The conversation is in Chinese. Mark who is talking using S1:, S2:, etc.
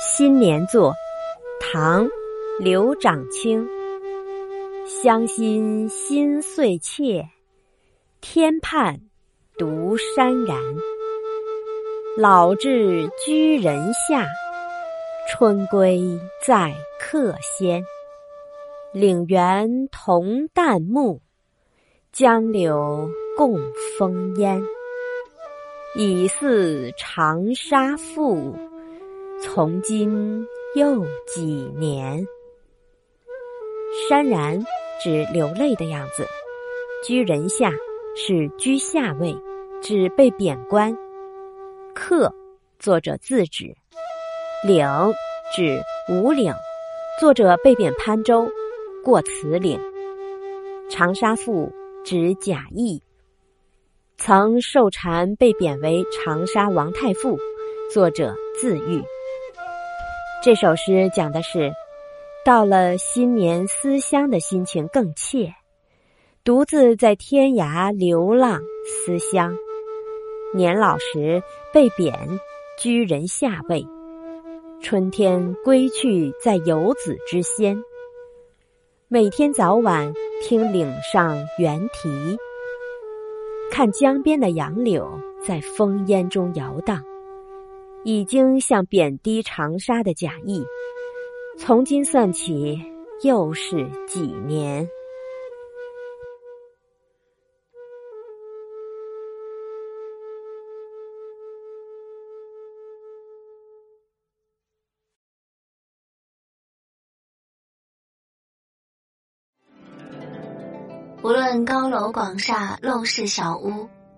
S1: 新年作，唐·刘长卿。乡心心碎切，天畔独潸然。老至居人下，春归在客先。岭猿同旦暮，江柳共风烟。已似长沙傅。从今又几年？潸然指流泪的样子。居人下是居下位，指被贬官。客，作者自指。岭指五岭，作者被贬潘州，过此岭。长沙赋指贾谊，曾受禅被贬为长沙王太傅，作者自喻。这首诗讲的是，到了新年思乡的心情更切，独自在天涯流浪思乡。年老时被贬，居人下位；春天归去，在游子之先。每天早晚听岭上猿啼，看江边的杨柳在风烟中摇荡。已经像贬低长沙的贾谊，从今算起又是几年？
S2: 无论高楼广厦、陋室小屋。